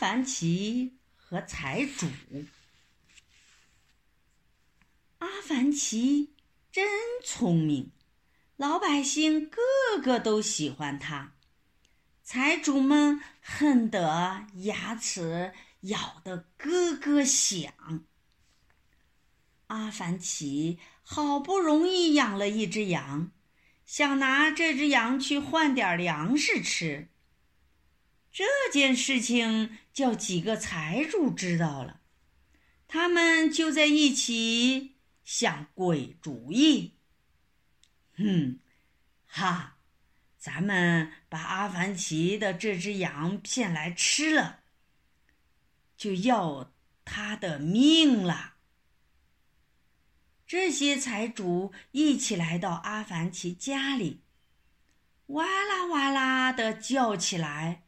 凡奇和财主。阿凡奇真聪明，老百姓个个都喜欢他，财主们恨得牙齿咬得咯咯响。阿凡奇好不容易养了一只羊，想拿这只羊去换点粮食吃。这件事情叫几个财主知道了，他们就在一起想鬼主意。哼，哈，咱们把阿凡提的这只羊骗来吃了，就要他的命了。这些财主一起来到阿凡提家里，哇啦哇啦的叫起来。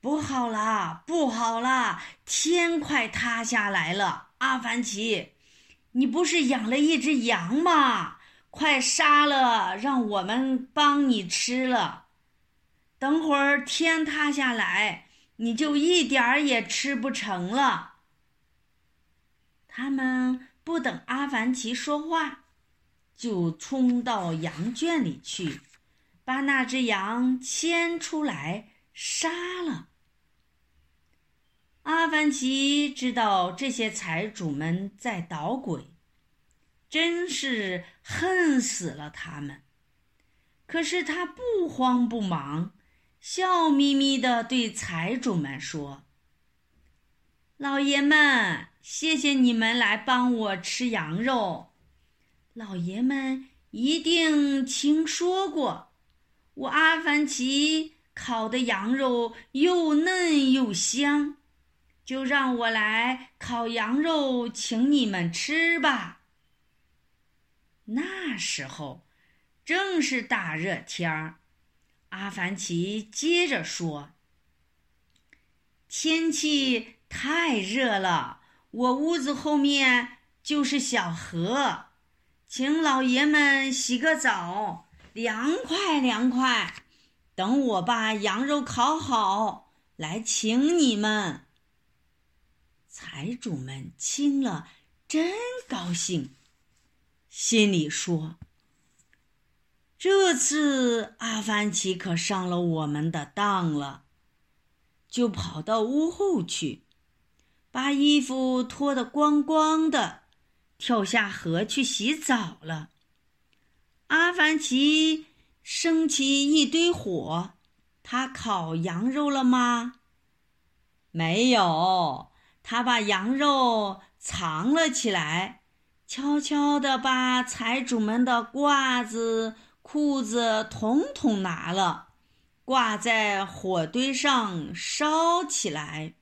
不好了，不好了！天快塌下来了！阿凡提，你不是养了一只羊吗？快杀了，让我们帮你吃了。等会儿天塌下来，你就一点儿也吃不成了。他们不等阿凡提说话，就冲到羊圈里去，把那只羊牵出来杀了。阿凡提知道这些财主们在捣鬼，真是恨死了他们。可是他不慌不忙，笑眯眯地对财主们说：“老爷们，谢谢你们来帮我吃羊肉。老爷们一定听说过，我阿凡提烤的羊肉又嫩又香。”就让我来烤羊肉，请你们吃吧。那时候正是大热天儿，阿凡提接着说：“天气太热了，我屋子后面就是小河，请老爷们洗个澡，凉快凉快。等我把羊肉烤好，来请你们。”财主们听了，真高兴，心里说：“这次阿凡提可上了我们的当了。”就跑到屋后去，把衣服脱得光光的，跳下河去洗澡了。阿凡提升起一堆火，他烤羊肉了吗？没有。他把羊肉藏了起来，悄悄地把财主们的褂子、裤子统统拿了，挂在火堆上烧起来。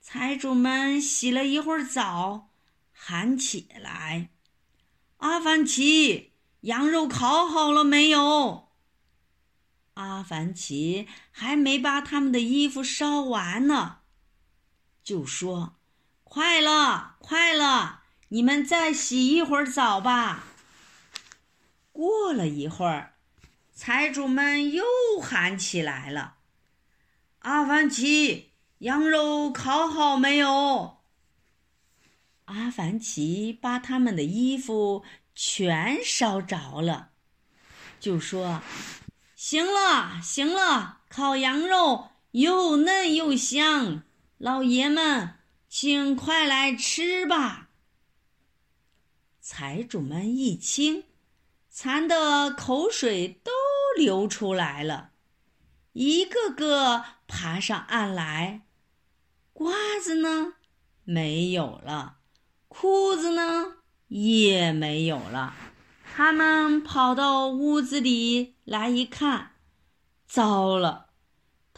财主们洗了一会儿澡，喊起来：“阿凡提，羊肉烤好了没有？”阿凡提还没把他们的衣服烧完呢。就说：“快了，快了！你们再洗一会儿澡吧。”过了一会儿，财主们又喊起来了：“阿凡提，羊肉烤好没有？”阿凡提把他们的衣服全烧着了，就说：“行了，行了，烤羊肉又嫩又香。”老爷们，请快来吃吧！财主们一听，馋得口水都流出来了，一个个爬上岸来。褂子呢？没有了。裤子呢？也没有了。他们跑到屋子里来一看，糟了！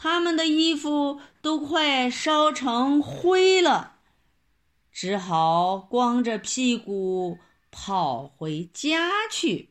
他们的衣服都快烧成灰了，只好光着屁股跑回家去。